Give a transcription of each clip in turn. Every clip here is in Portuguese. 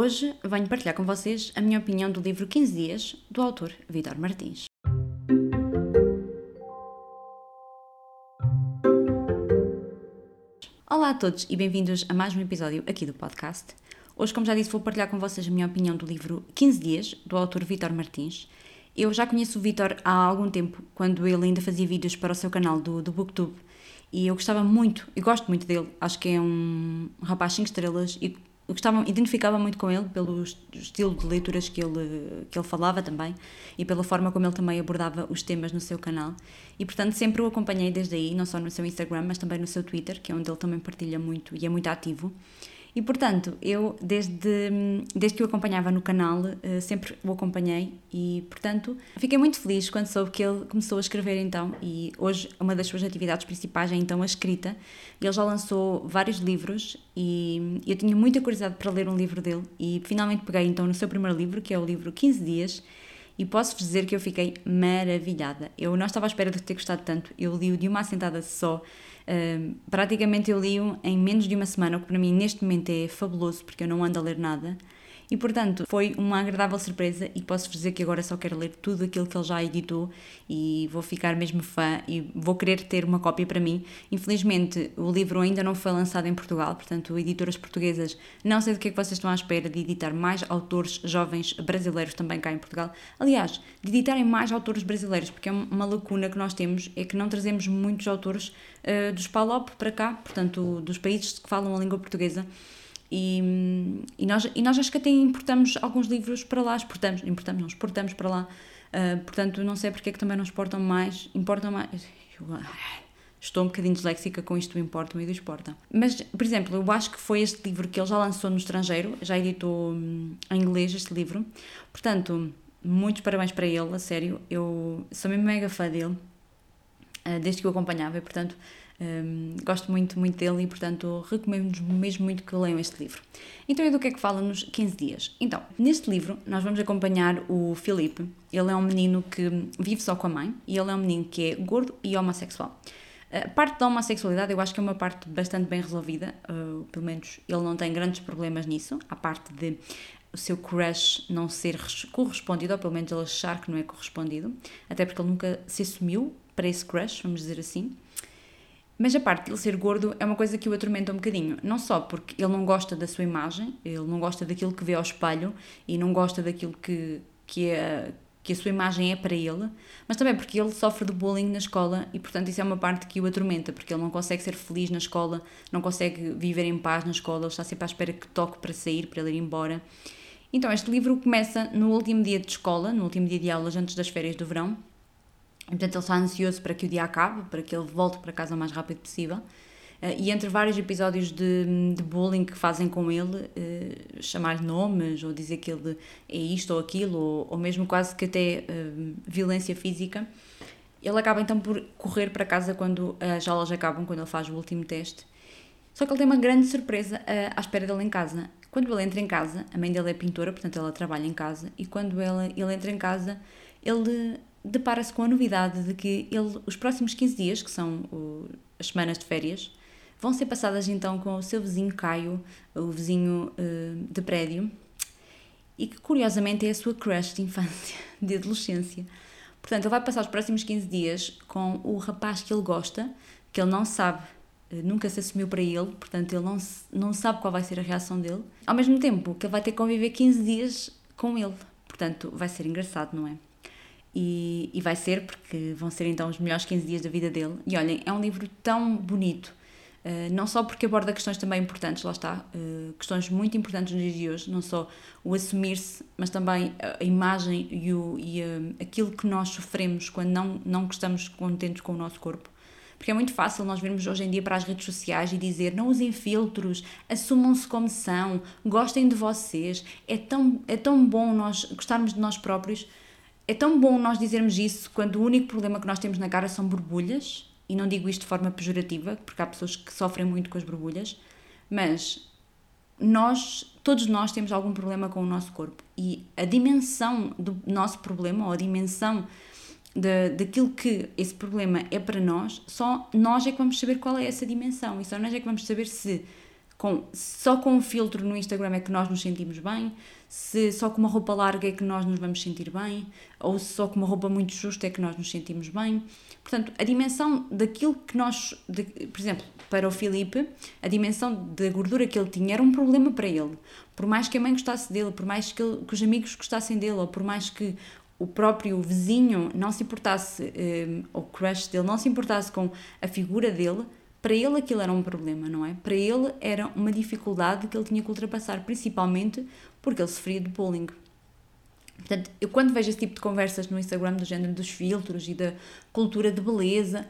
Hoje venho partilhar com vocês a minha opinião do livro 15 Dias, do autor Vitor Martins. Olá a todos e bem-vindos a mais um episódio aqui do podcast. Hoje, como já disse, vou partilhar com vocês a minha opinião do livro 15 Dias, do autor Vitor Martins. Eu já conheço o Vitor há algum tempo, quando ele ainda fazia vídeos para o seu canal do, do Booktube, e eu gostava muito, e gosto muito dele, acho que é um rapaz 5 estrelas e gostava, identificava muito com ele pelo estilo de leituras que ele, que ele falava também e pela forma como ele também abordava os temas no seu canal. E portanto sempre o acompanhei desde aí, não só no seu Instagram, mas também no seu Twitter, que é onde ele também partilha muito e é muito ativo. E portanto, eu desde, desde que o acompanhava no canal, eh, sempre o acompanhei e portanto fiquei muito feliz quando soube que ele começou a escrever então. E hoje uma das suas atividades principais é então a escrita. Ele já lançou vários livros e eu tinha muita curiosidade para ler um livro dele e finalmente peguei então no seu primeiro livro, que é o livro 15 Dias. E posso-vos dizer que eu fiquei maravilhada. Eu não estava à espera de ter gostado tanto. Eu li-o de uma assentada só praticamente eu li-o em menos de uma semana, o que para mim neste momento é fabuloso, porque eu não ando a ler nada. E portanto, foi uma agradável surpresa e posso dizer que agora só quero ler tudo aquilo que ele já editou e vou ficar mesmo fã e vou querer ter uma cópia para mim. Infelizmente, o livro ainda não foi lançado em Portugal, portanto, editoras portuguesas, não sei do que é que vocês estão à espera de editar mais autores jovens brasileiros também cá em Portugal. Aliás, de editarem mais autores brasileiros, porque é uma lacuna que nós temos, é que não trazemos muitos autores uh, dos PALOP para cá, portanto, dos países que falam a língua portuguesa. E, e, nós, e nós acho que até importamos alguns livros para lá, exportamos, importamos, não, exportamos para lá. Uh, portanto, não sei porque é que também não exportam mais, importam mais. Estou um bocadinho disléxica com isto, importam e do exportam. Mas, por exemplo, eu acho que foi este livro que ele já lançou no estrangeiro, já editou hum, em inglês este livro. Portanto, muitos parabéns para ele, a sério. Eu sou mesmo mega fã dele, desde que o acompanhava, e portanto um, gosto muito, muito dele e, portanto, recomendo mesmo muito que leiam este livro. Então, e do que é que fala nos 15 dias? Então, neste livro, nós vamos acompanhar o Filipe. Ele é um menino que vive só com a mãe e ele é um menino que é gordo e homossexual. A parte da homossexualidade eu acho que é uma parte bastante bem resolvida, uh, pelo menos ele não tem grandes problemas nisso, a parte de o seu crush não ser correspondido, ou pelo menos ele achar que não é correspondido, até porque ele nunca se assumiu para esse crush, vamos dizer assim. Mas a parte de ele ser gordo é uma coisa que o atormenta um bocadinho. Não só porque ele não gosta da sua imagem, ele não gosta daquilo que vê ao espelho e não gosta daquilo que, que, é, que a sua imagem é para ele, mas também porque ele sofre de bullying na escola e, portanto, isso é uma parte que o atormenta, porque ele não consegue ser feliz na escola, não consegue viver em paz na escola, ele está sempre à espera que toque para sair, para ele ir embora. Então, este livro começa no último dia de escola, no último dia de aulas, antes das férias do verão, Portanto, ele está ansioso para que o dia acabe, para que ele volte para casa o mais rápido possível. Uh, e entre vários episódios de, de bullying que fazem com ele, uh, chamar-lhe nomes, ou dizer que ele é isto ou aquilo, ou, ou mesmo quase que até uh, violência física, ele acaba então por correr para casa quando as aulas acabam, quando ele faz o último teste. Só que ele tem uma grande surpresa à espera dele em casa. Quando ele entra em casa, a mãe dele é pintora, portanto ela trabalha em casa, e quando ele, ele entra em casa, ele depara-se com a novidade de que ele, os próximos 15 dias, que são o, as semanas de férias, vão ser passadas então com o seu vizinho Caio, o vizinho uh, de prédio, e que curiosamente é a sua crush de infância, de adolescência. Portanto, ele vai passar os próximos 15 dias com o rapaz que ele gosta, que ele não sabe, eh, nunca se assumiu para ele, portanto, ele não, não sabe qual vai ser a reação dele. Ao mesmo tempo que ele vai ter que conviver 15 dias com ele. Portanto, vai ser engraçado, não é? E, e, vai ser porque vão ser então os melhores 15 dias da vida dele. E olhem, é um livro tão bonito, uh, não só porque aborda questões também importantes, lá está, uh, questões muito importantes nos dias de hoje, não só o assumir-se, mas também a, imagem e, o, e uh, aquilo que nós sofremos quando não, não estamos contentes com o nosso corpo. Porque é muito fácil nós virmos hoje em dia para as redes sociais e dizer não usem filtros, assumam-se como são, gostem de vocês. É tão, é tão bom nós gostarmos de nós próprios é tão bom nós dizermos isso quando o único problema que nós temos na cara são borbulhas, e não digo isto de forma pejorativa, porque há pessoas que sofrem muito com as borbulhas, mas nós, todos nós temos algum problema com o nosso corpo. E a dimensão do nosso problema ou a dimensão de, daquilo que esse problema é para nós, só nós é que vamos saber qual é essa dimensão e só nós é que vamos saber se com só com um filtro no Instagram é que nós nos sentimos bem, se só com uma roupa larga é que nós nos vamos sentir bem, ou se só com uma roupa muito justa é que nós nos sentimos bem. Portanto, a dimensão daquilo que nós, de, por exemplo, para o Filipe, a dimensão da gordura que ele tinha era um problema para ele. Por mais que a mãe gostasse dele, por mais que, ele, que os amigos gostassem dele, ou por mais que o próprio vizinho não se importasse, um, eh, ou o crush dele não se importasse com a figura dele, para ele aquilo era um problema, não é? Para ele era uma dificuldade que ele tinha que ultrapassar, principalmente porque ele sofria de bullying. Portanto, eu quando vejo esse tipo de conversas no Instagram do género dos filtros e da cultura de beleza,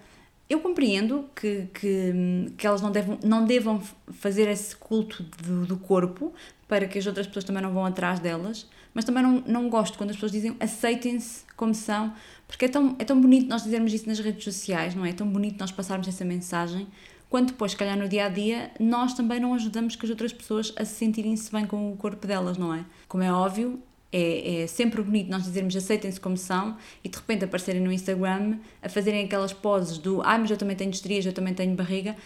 eu compreendo que, que, que elas não devam, não devam fazer esse culto do, do corpo para que as outras pessoas também não vão atrás delas, mas também não, não gosto quando as pessoas dizem aceitem-se como são, porque é tão, é tão bonito nós dizermos isso nas redes sociais, não é? É tão bonito nós passarmos essa mensagem, quando depois, se calhar no dia a dia, nós também não ajudamos que as outras pessoas a se sentirem-se bem com o corpo delas, não é? Como é óbvio, é, é, sempre bonito nós dizermos aceitem-se como são e de repente aparecerem no Instagram a fazerem aquelas poses do ah, mas eu também tenho estrias, eu também tenho barriga,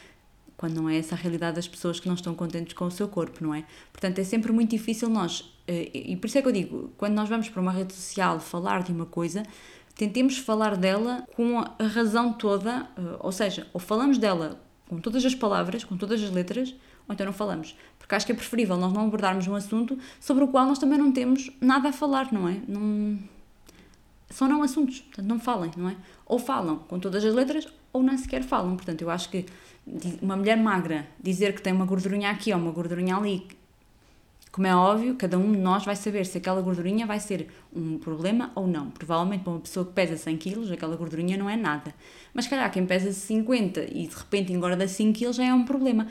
quando não é essa a realidade das pessoas que não estão contentes com o seu corpo, não é? Portanto, é sempre muito difícil nós, eh, e por isso é que eu digo, quando nós vamos para uma rede social falar de uma coisa, tentemos falar dela com a razão toda, eh, ou seja, ou falamos dela com todas as palavras, com todas as letras, ou então não falamos. Porque acho que é preferível nós não abordarmos um assunto sobre o qual nós também não temos nada a falar, não é? Não... São não assuntos, portanto não falem, não é? Ou falam com todas as letras ou nem sequer falam. Portanto, eu acho que uma mulher magra dizer que tem uma gordurinha aqui ou uma gordurinha ali como é óbvio, cada um de nós vai saber se aquela gordurinha vai ser um problema ou não. Provavelmente para uma pessoa que pesa 100 kg, aquela gordurinha não é nada. Mas calhar quem pesa 50 e de repente engorda 5 kg já é um problema.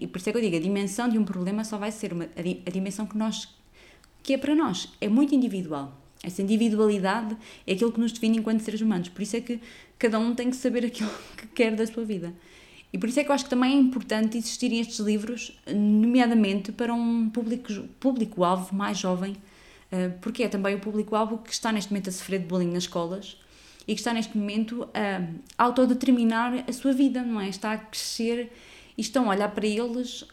E por isso é que eu digo, a dimensão de um problema só vai ser uma, a, di, a dimensão que nós que é para nós. É muito individual. Essa individualidade é aquilo que nos define enquanto seres humanos. Por isso é que cada um tem que saber aquilo que quer da sua vida. E por isso é que eu acho que também é importante existirem estes livros, nomeadamente para um público-alvo público mais jovem, eh, porque é também o público-alvo que está neste momento a sofrer de bullying nas escolas e que está neste momento a autodeterminar a sua vida, não é? Está a crescer e estão a olhar para eles,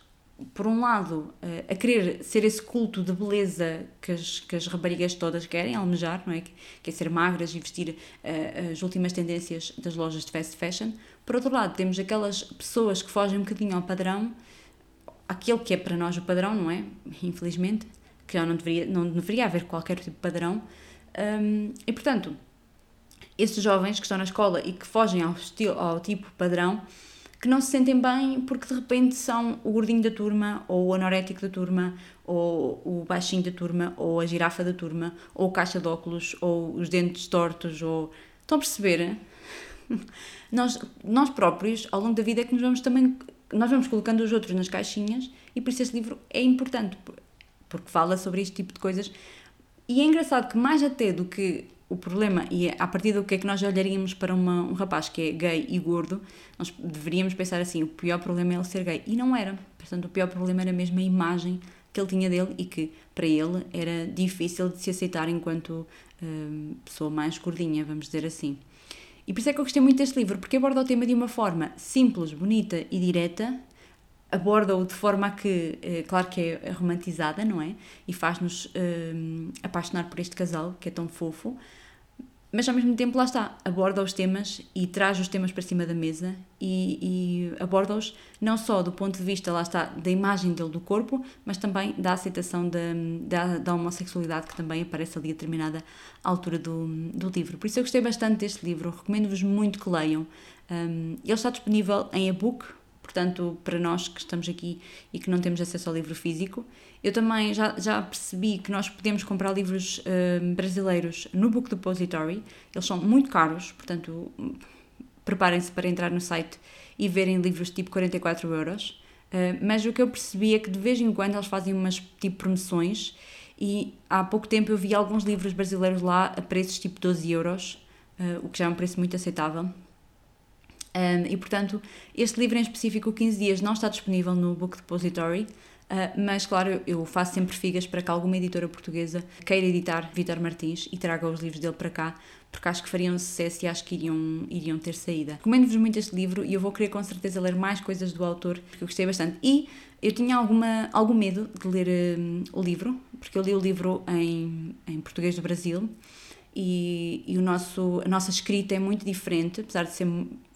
por um lado, eh, a querer ser esse culto de beleza que as, que as raparigas todas querem almejar, não é? Que é ser magras e vestir uh, as últimas tendências das lojas de fast fashion, por outro lado, temos aquelas pessoas que fogem um bocadinho ao padrão, aquele que é para nós o padrão, não é? Infelizmente, que já não deveria, não deveria haver qualquer tipo de padrão. Um, e portanto, esses jovens que estão na escola e que fogem ao, estilo, ao tipo padrão, que não se sentem bem porque de repente são o gordinho da turma, ou o anorético da turma, ou o baixinho da turma, ou a girafa da turma, ou o caixa de óculos, ou os dentes tortos, ou. Estão a perceber? nós, nós próprios, ao longo da vida, é que nos vamos também. Nós vamos colocando os outros nas caixinhas e por isso este livro é importante, porque fala sobre este tipo de coisas. E é engraçado que, mais até do que o problema, e é a partir do que é que nós olharíamos para uma, um rapaz que é gay e gordo, nós deveríamos pensar assim: o pior problema é ele ser gay. E não era. Portanto, o pior problema era mesmo a imagem que ele tinha dele e que para ele era difícil de se aceitar enquanto hum, pessoa mais gordinha, vamos dizer assim. E por isso é que eu gostei muito deste livro, porque aborda o tema de uma forma simples, bonita e direta, aborda-o de forma que, eh, claro que é romantizada, não é? E faz-nos eh, apaixonar por este casal, que é tão fofo, mas ao mesmo tempo lá está, aborda os temas e traz os temas para cima da mesa e, e aborda-os não só do ponto de vista, lá está, da imagem dele do corpo, mas também da aceitação da, da, da homossexualidade que também aparece ali a determinada altura do, do livro. Por isso eu gostei bastante deste livro, recomendo-vos muito que leiam. Um, ele está disponível em e-book, portanto, para nós que estamos aqui e que não temos acesso ao livro físico. Eu também já, já percebi que nós podemos comprar livros uh, brasileiros no Book Depository, eles são muito caros, portanto, preparem-se para entrar no site e verem livros tipo 44 euros. Uh, mas o que eu percebi é que de vez em quando eles fazem umas tipo promoções e há pouco tempo eu vi alguns livros brasileiros lá a preços tipo 12 euros, uh, o que já é um preço muito aceitável. Um, e portanto, este livro em específico, 15 Dias, não está disponível no Book Depository, mas claro, eu faço sempre figas para que alguma editora portuguesa queira editar Vitor Martins e traga os livros dele para cá, porque acho que fariam sucesso e acho que iriam, iriam ter saída. Recomendo-vos muito este livro e eu vou querer com certeza ler mais coisas do autor, porque eu gostei bastante. E Eu tinha alguma, algum medo de ler um, o livro, porque eu li o livro em, em português do Brasil e, e, o nosso, a nossa escrita é muito diferente, apesar de ser,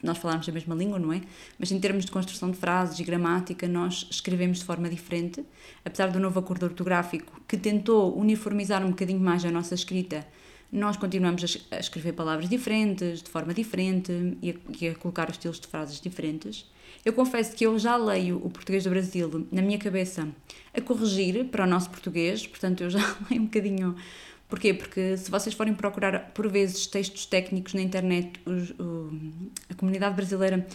nós falarmos a mesma língua, não é? Mas em termos de construção de frases e gramática, nós escrevemos de forma diferente. Apesar do novo acordo ortográfico, que tentou uniformizar um bocadinho mais a nossa escrita, nós continuamos a, escrever palavras diferentes, de forma diferente e a, e a colocar os estilos de frases diferentes. Eu confesso que eu já leio o português do Brasil na minha cabeça a corrigir para o nosso português, portanto eu já leio um bocadinho. Porquê? Porque se vocês forem procurar por vezes textos técnicos na internet, o, a comunidade brasileira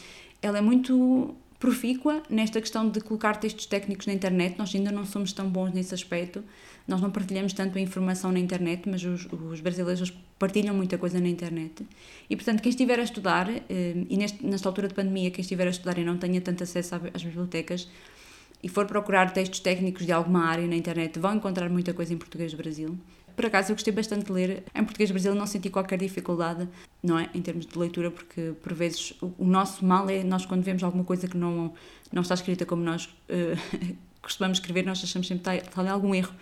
ela é muito profícua nesta questão de colocar textos técnicos na internet. Nós ainda não somos tão bons nesse aspecto. Nós não partilhamos tanto a informação na internet, mas os, os brasileiros partilham muita coisa na internet. E, portanto, quem estiver a estudar, eh, e neste, nesta altura de pandemia, quem estiver a estudar e não tenha tanto acesso às bibliotecas, e for procurar textos técnicos de alguma área na internet, vão encontrar muita coisa em português do Brasil. Por acaso eu gostei bastante de ler. Em português Brasil, não senti qualquer dificuldade, não é, em termos de leitura, porque por vezes o, o nosso mal é nós quando vemos alguma coisa que não não está escrita como nós uh, costumamos escrever, nós achamos sempre que está, está algum erro.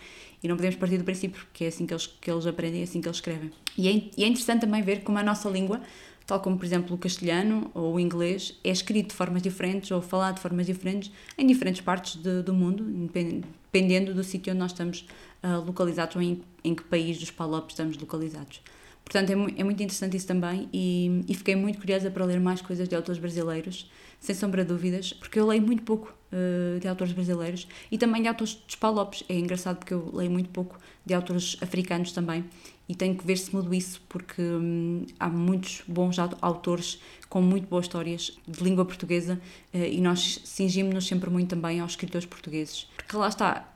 E não podemos partir do princípio, porque é assim que eles, que eles aprendem, é assim que eles escrevem. E é, e é interessante também ver como a nossa língua, tal como por exemplo o castelhano ou o inglês, é escrito de formas diferentes ou falado de formas diferentes em diferentes partes de, do mundo, dependendo do sítio onde nós estamos uh, localizados ou em, em que país dos Palopes estamos localizados. Portanto, é, é, muito interessante isso também e, e, fiquei muito curiosa para ler mais coisas de autores brasileiros, sem sombra de dúvidas, porque eu leio muito pouco uh, de autores brasileiros e também de autores dos Palopes. É engraçado porque eu leio muito pouco de autores africanos também e tenho que ver se mudo isso porque hum, há muitos bons autores com muito boas histórias de língua portuguesa uh, e nós cingimos-nos sempre muito também aos escritores portugueses. Porque lá está,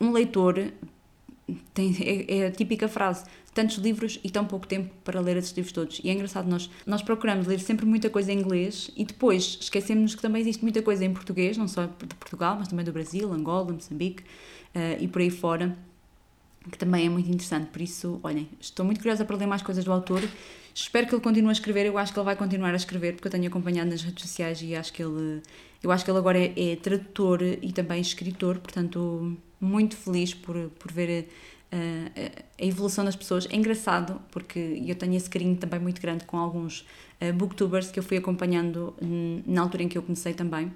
um leitor tem, é, é, a típica frase: tantos livros e tão pouco tempo para ler esses livros todos. E é engraçado, nós, nós procuramos ler sempre muita coisa em inglês e depois esquecemos que também existe muita coisa em português, não só de Portugal, mas também do Brasil, Angola, Moçambique uh, e por aí fora, que também é muito interessante. Por isso, olhem, estou muito curiosa para ler mais coisas do autor. Espero que ele continue a escrever. Eu acho que ele vai continuar a escrever, porque eu tenho acompanhado nas redes sociais e acho que ele. Eu acho que ele agora é, é tradutor e também escritor, portanto muito feliz por, por ver uh, a evolução das pessoas. É engraçado, porque eu tenho esse carinho também muito grande com alguns uh, booktubers que eu fui acompanhando na altura em que eu comecei também,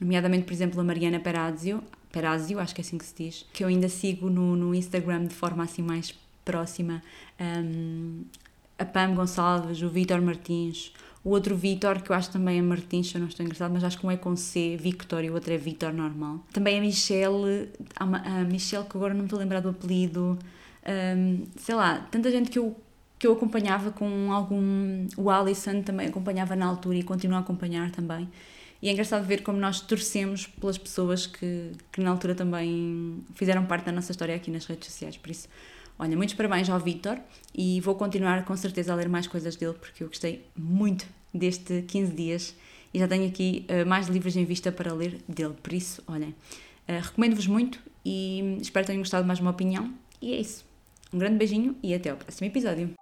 nomeadamente, por exemplo, a Mariana Perazio, Perazio, acho que é assim que se diz, que eu ainda sigo no, no Instagram de forma assim mais próxima, um, a Pam Gonçalves, o Vitor Martins, o outro Vitor, que eu acho também é Martins, se eu não estou engraçado, mas acho que um é com C, Victor, e o outro é Vitor normal. Também a Michelle, a Michelle, que agora não me estou a lembrar do apelido, um, sei lá, tanta gente que eu, que eu acompanhava com algum. O Alisson também acompanhava na altura e continua a acompanhar também. E é engraçado ver como nós torcemos pelas pessoas que, que na altura também fizeram parte da nossa história aqui nas redes sociais. Por isso, Olha, muitos parabéns ao Victor e vou continuar com certeza a ler mais coisas dele porque eu gostei muito deste 15 dias e já tenho aqui uh, mais livros em vista para ler dele. Por isso, olhem, uh, recomendo-vos muito e espero que tenham gostado de mais uma opinião. E é isso. Um grande beijinho e até ao próximo episódio.